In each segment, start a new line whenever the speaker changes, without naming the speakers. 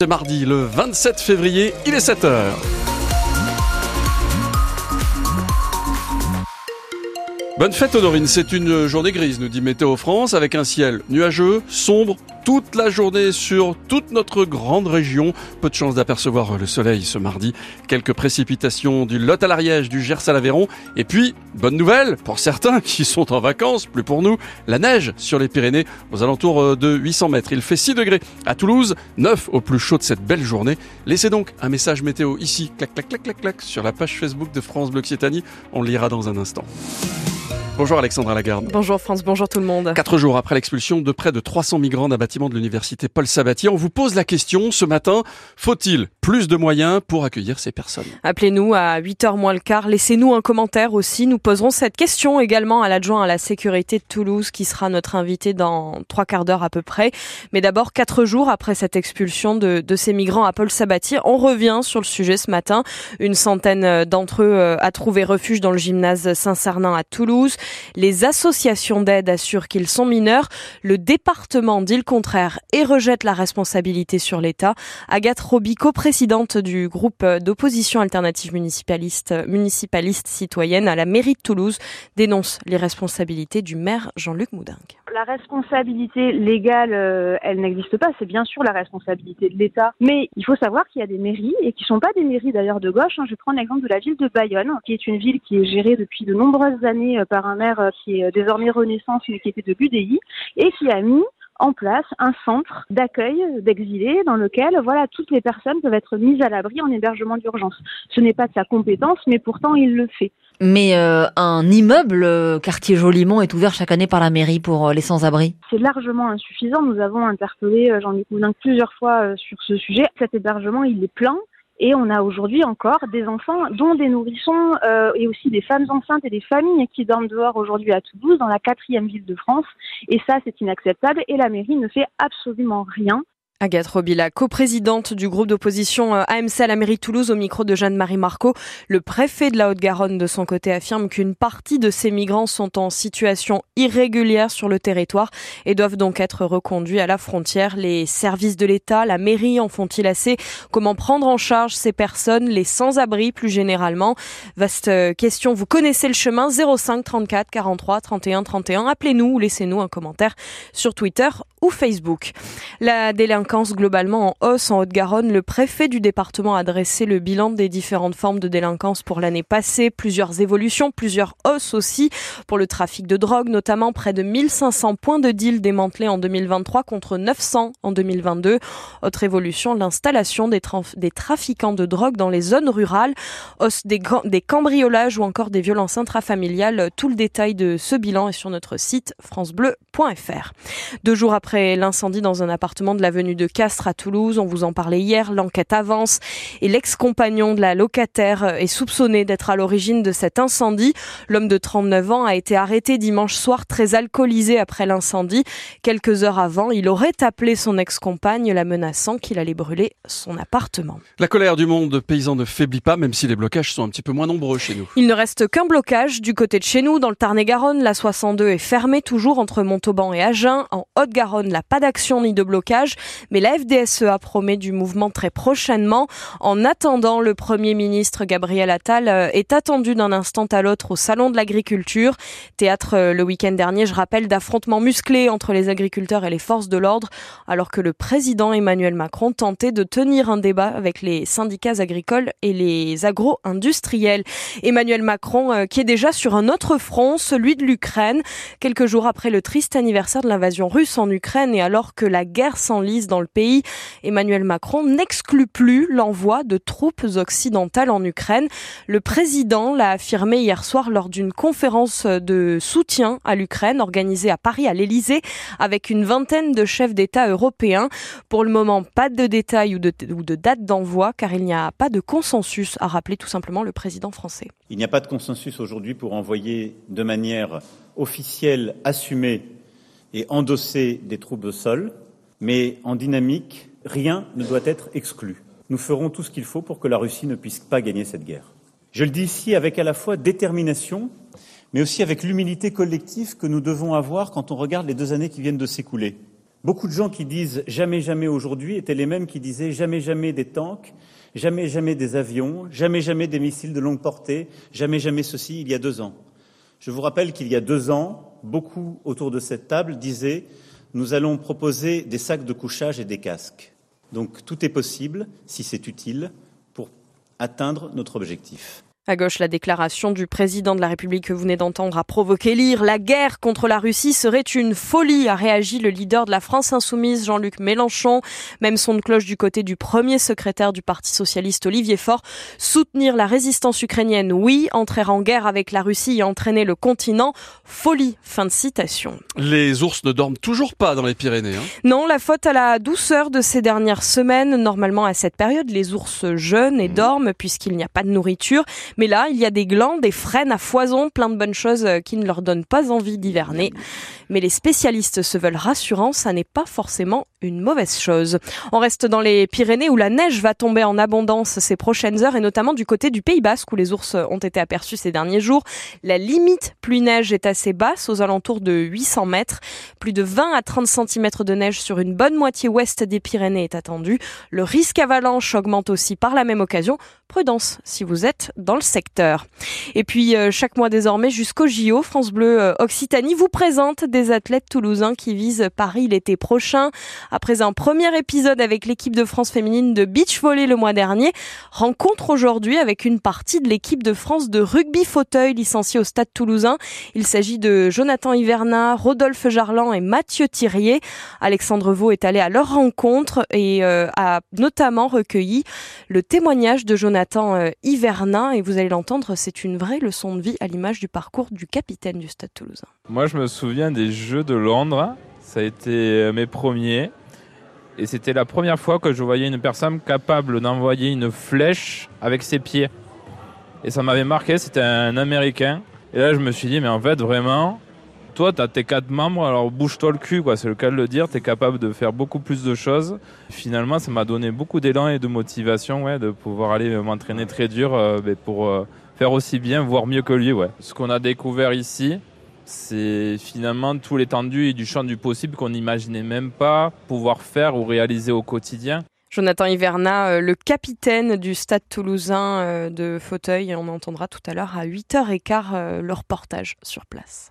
C'est mardi le 27 février, il est 7h. Bonne fête Honorine, c'est une journée grise, nous dit Météo France, avec un ciel nuageux, sombre, toute la journée sur toute notre grande région. Peu de chance d'apercevoir le soleil ce mardi. Quelques précipitations du Lot à l'Ariège, du Gers à l'Aveyron. Et puis, bonne nouvelle, pour certains qui sont en vacances, plus pour nous, la neige sur les Pyrénées aux alentours de 800 mètres. Il fait 6 degrés à Toulouse, 9 au plus chaud de cette belle journée. Laissez donc un message météo ici, clac, clac, clac, clac, clac, sur la page Facebook de France Bleu Occitanie. On le lira dans un instant. Bonjour Alexandra Lagarde.
Bonjour France, bonjour tout le monde.
Quatre jours après l'expulsion de près de 300 migrants d'un bâtiment de l'université Paul Sabatier, on vous pose la question ce matin, faut-il plus de moyens pour accueillir ces personnes?
Appelez-nous à 8h moins le quart, laissez-nous un commentaire aussi, nous poserons cette question également à l'adjoint à la sécurité de Toulouse qui sera notre invité dans trois quarts d'heure à peu près. Mais d'abord, quatre jours après cette expulsion de, de ces migrants à Paul Sabatier, on revient sur le sujet ce matin. Une centaine d'entre eux euh, a trouvé refuge dans le gymnase Saint-Cernin à Toulouse. Les associations d'aide assurent qu'ils sont mineurs. Le département dit le contraire et rejette la responsabilité sur l'État. Agathe Robico, présidente du groupe d'opposition alternative municipaliste, municipaliste citoyenne à la mairie de Toulouse, dénonce l'irresponsabilité du maire Jean-Luc Moudingue.
La responsabilité légale, euh, elle n'existe pas. C'est bien sûr la responsabilité de l'État. Mais il faut savoir qu'il y a des mairies, et qui ne sont pas des mairies d'ailleurs de gauche. Hein. Je prends l'exemple de la ville de Bayonne, qui est une ville qui est gérée depuis de nombreuses années euh, par un maire euh, qui est désormais Renaissance, mais qui était de l'UDI, et qui a mis en place un centre d'accueil d'exilés dans lequel voilà toutes les personnes peuvent être mises à l'abri en hébergement d'urgence. Ce n'est pas de sa compétence, mais pourtant il le fait.
Mais euh, un immeuble euh, quartier Jolimont est ouvert chaque année par la mairie pour euh, les sans-abri.
C'est largement insuffisant. Nous avons interpellé Jean-Luc Moulin plusieurs fois sur ce sujet. Cet hébergement, il est plein. Et on a aujourd'hui encore des enfants, dont des nourrissons euh, et aussi des femmes enceintes et des familles qui dorment dehors aujourd'hui à Toulouse, dans la quatrième ville de France. Et ça, c'est inacceptable. Et la mairie ne fait absolument rien.
Agathe Robila, coprésidente du groupe d'opposition euh, AMC à la mairie de Toulouse au micro de Jeanne-Marie Marco. Le préfet de la Haute-Garonne de son côté affirme qu'une partie de ces migrants sont en situation irrégulière sur le territoire et doivent donc être reconduits à la frontière. Les services de l'État, la mairie en font-ils assez? Comment prendre en charge ces personnes, les sans-abri plus généralement? Vaste euh, question, vous connaissez le chemin 05 34 43 31 31. Appelez-nous ou laissez-nous un commentaire sur Twitter ou Facebook. La délinquance globalement en hausse en Haute-Garonne, le préfet du département a dressé le bilan des différentes formes de délinquance pour l'année passée, plusieurs évolutions, plusieurs hausses aussi pour le trafic de drogue, notamment près de 1500 points de deal démantelés en 2023 contre 900 en 2022. Autre évolution, l'installation des, trafiquants de drogue dans les zones rurales, hausse des, des cambriolages ou encore des violences intrafamiliales. Tout le détail de ce bilan est sur notre site francebleu.fr. Deux jours après après l'incendie dans un appartement de l'avenue de Castres à Toulouse. On vous en parlait hier. L'enquête avance et l'ex-compagnon de la locataire est soupçonné d'être à l'origine de cet incendie. L'homme de 39 ans a été arrêté dimanche soir très alcoolisé après l'incendie. Quelques heures avant, il aurait appelé son ex-compagne la menaçant qu'il allait brûler son appartement.
La colère du monde paysan ne faiblit pas, même si les blocages sont un petit peu moins nombreux chez nous.
Il ne reste qu'un blocage du côté de chez nous, dans le Tarn-et-Garonne. La 62 est fermée toujours entre Montauban et Agen. En Haute-Garonne, n'a pas d'action ni de blocage, mais la FDSEA promet du mouvement très prochainement. En attendant, le Premier ministre Gabriel Attal euh, est attendu d'un instant à l'autre au Salon de l'Agriculture. Théâtre euh, le week-end dernier, je rappelle, d'affrontements musclés entre les agriculteurs et les forces de l'ordre, alors que le président Emmanuel Macron tentait de tenir un débat avec les syndicats agricoles et les agro-industriels. Emmanuel Macron euh, qui est déjà sur un autre front, celui de l'Ukraine, quelques jours après le triste anniversaire de l'invasion russe en Ukraine et alors que la guerre s'enlise dans le pays, Emmanuel Macron n'exclut plus l'envoi de troupes occidentales en Ukraine. Le président l'a affirmé hier soir lors d'une conférence de soutien à l'Ukraine organisée à Paris à l'Elysée avec une vingtaine de chefs d'État européens. Pour le moment, pas de détails ou de, ou de date d'envoi car il n'y a pas de consensus, a rappelé tout simplement le président français.
Il n'y a pas de consensus aujourd'hui pour envoyer de manière officielle, assumée et endosser des troupes au sol, mais en dynamique, rien ne doit être exclu. Nous ferons tout ce qu'il faut pour que la Russie ne puisse pas gagner cette guerre. Je le dis ici avec à la fois détermination, mais aussi avec l'humilité collective que nous devons avoir quand on regarde les deux années qui viennent de s'écouler. Beaucoup de gens qui disent jamais jamais aujourd'hui étaient les mêmes qui disaient jamais jamais des tanks, jamais jamais des avions, jamais jamais des missiles de longue portée, jamais jamais ceci il y a deux ans. Je vous rappelle qu'il y a deux ans, beaucoup autour de cette table disaient nous allons proposer des sacs de couchage et des casques. Donc tout est possible, si c'est utile, pour atteindre notre objectif.
À gauche, la déclaration du président de la République que vous venez d'entendre a provoqué lire. La guerre contre la Russie serait une folie, a réagi le leader de la France insoumise, Jean-Luc Mélenchon. Même son de cloche du côté du premier secrétaire du Parti socialiste, Olivier Faure. Soutenir la résistance ukrainienne, oui. Entrer en guerre avec la Russie et entraîner le continent, folie. Fin de citation.
Les ours ne dorment toujours pas dans les Pyrénées. Hein.
Non, la faute à la douceur de ces dernières semaines. Normalement, à cette période, les ours jeûnent et mmh. dorment puisqu'il n'y a pas de nourriture. Mais là, il y a des glands, des frênes à foison, plein de bonnes choses euh, qui ne leur donnent pas envie d'hiverner. Mais les spécialistes se veulent rassurants, ça n'est pas forcément une mauvaise chose. On reste dans les Pyrénées où la neige va tomber en abondance ces prochaines heures et notamment du côté du Pays Basque où les ours ont été aperçus ces derniers jours. La limite pluie-neige est assez basse, aux alentours de 800 mètres. Plus de 20 à 30 cm de neige sur une bonne moitié ouest des Pyrénées est attendu. Le risque avalanche augmente aussi par la même occasion. Prudence si vous êtes dans le secteur. Et puis euh, chaque mois désormais jusqu'au JO, France Bleu euh, Occitanie vous présente des athlètes toulousains qui visent Paris l'été prochain. Après un premier épisode avec l'équipe de France féminine de beach volley le mois dernier, rencontre aujourd'hui avec une partie de l'équipe de France de rugby fauteuil licenciée au Stade toulousain. Il s'agit de Jonathan Hiverna, Rodolphe Jarlan et Mathieu Thirier. Alexandre Vaux est allé à leur rencontre et euh, a notamment recueilli le témoignage de Jonathan euh, Hiverna et vous allez l'entendre, c'est une vraie leçon de vie à l'image du parcours du capitaine du Stade toulousain.
Moi je me souviens des Jeux de Londres, ça a été euh, mes premiers. Et c'était la première fois que je voyais une personne capable d'envoyer une flèche avec ses pieds. Et ça m'avait marqué, c'était un Américain. Et là, je me suis dit, mais en fait, vraiment, toi, tu as tes quatre membres, alors bouge-toi le cul, quoi. C'est le cas de le dire. Tu es capable de faire beaucoup plus de choses. Finalement, ça m'a donné beaucoup d'élan et de motivation, ouais, de pouvoir aller m'entraîner très dur euh, pour euh, faire aussi bien, voire mieux que lui, ouais. Ce qu'on a découvert ici, c'est finalement tout l'étendue et du champ du possible qu'on n'imaginait même pas pouvoir faire ou réaliser au quotidien.
Jonathan Hiverna, euh, le capitaine du stade toulousain de fauteuil, on entendra tout à l'heure à 8h15 euh, le reportage sur place.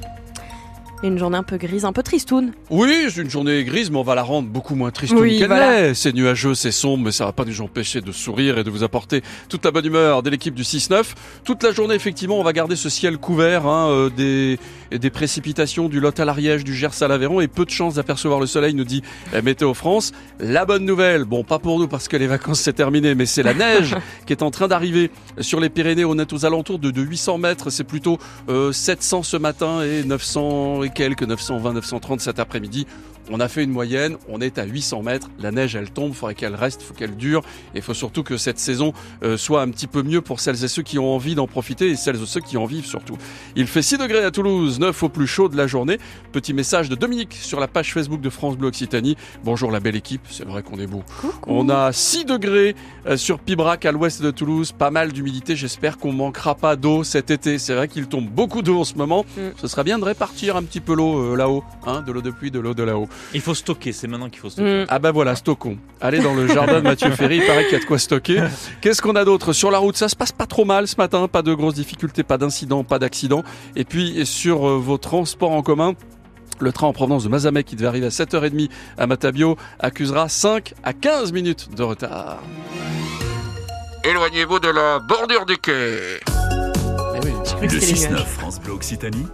Une journée un peu grise, un peu tristoune.
Oui, c'est une journée grise, mais on va la rendre beaucoup moins tristoune qu'elle l'est. C'est nuageux, c'est sombre, mais ça va pas nous empêcher de sourire et de vous apporter toute la bonne humeur de l'équipe du 6-9. Toute la journée, effectivement, on va garder ce ciel couvert, hein, euh, des, des précipitations du Lot à l'Ariège, du Gers à l'Aveyron, et peu de chances d'apercevoir le soleil, nous dit Météo France. La bonne nouvelle, bon, pas pour nous parce que les vacances c'est terminé, mais c'est la neige qui est en train d'arriver sur les Pyrénées. On est aux alentours de, de 800 mètres, c'est plutôt euh, 700 ce matin et 900 et quelques 920, 930 cet après-midi. On a fait une moyenne, on est à 800 mètres, la neige elle tombe, il faudrait qu'elle reste, il faut qu'elle dure, et il faut surtout que cette saison euh, soit un petit peu mieux pour celles et ceux qui ont envie d'en profiter, et celles et ceux qui en vivent surtout. Il fait 6 degrés à Toulouse, 9 au plus chaud de la journée. Petit message de Dominique sur la page Facebook de France Bleu Occitanie. Bonjour la belle équipe, c'est vrai qu'on est beau. On a 6 degrés euh, sur Pibrac à l'ouest de Toulouse, pas mal d'humidité, j'espère qu'on manquera pas d'eau cet été. C'est vrai qu'il tombe beaucoup d'eau en ce moment, mm. ce serait bien de répartir un petit peu l'eau euh, là-haut, hein, de l'eau de pluie, de l'eau de là-haut.
Il faut stocker, c'est maintenant qu'il faut stocker.
Mm. Ah bah voilà, stockons. Allez dans le jardin de Mathieu Ferry, il paraît qu'il y a de quoi stocker. Qu'est-ce qu'on a d'autre? Sur la route, ça se passe pas trop mal ce matin, pas de grosses difficultés, pas d'incidents, pas d'accidents. Et puis sur euh, vos transports en commun, le train en provenance de Mazamet qui devait arriver à 7h30 à Matabio accusera 5 à 15 minutes de retard. Éloignez-vous de la bordure du quai.
Eh le 6-9 France Bleu Occitanie,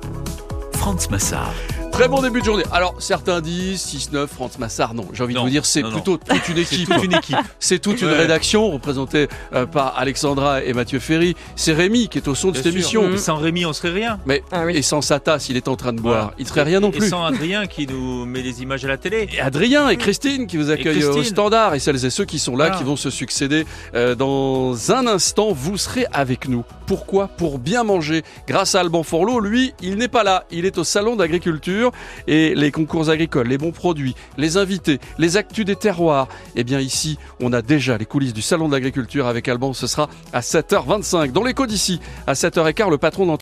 France Massard.
Très bon début de journée. Alors, certains disent 6-9, France Massard. Non, j'ai envie de vous dire, c'est plutôt toute une équipe.
toute une équipe.
C'est toute une rédaction représentée euh, par Alexandra et Mathieu Ferry. C'est Rémi qui est au son de cette émission.
Mais sans Rémi, on serait rien.
Mais, ah Et sans sa tasse, il est en train de boire. Il serait rien non plus.
Et sans Adrien qui nous met les images à la télé.
Et Adrien et Christine qui vous accueillent au standard. Et celles et ceux qui sont là, qui vont se succéder euh, dans un instant. Vous serez avec nous. Pourquoi? Pour bien manger. Grâce à Alban Forlot, lui, il n'est pas là. Il est au salon d'agriculture. Et les concours agricoles, les bons produits, les invités, les actus des terroirs. Eh bien ici, on a déjà les coulisses du salon de l'agriculture avec Alban. Ce sera à 7h25. Dans l'écho d'ici, à 7h15, le patron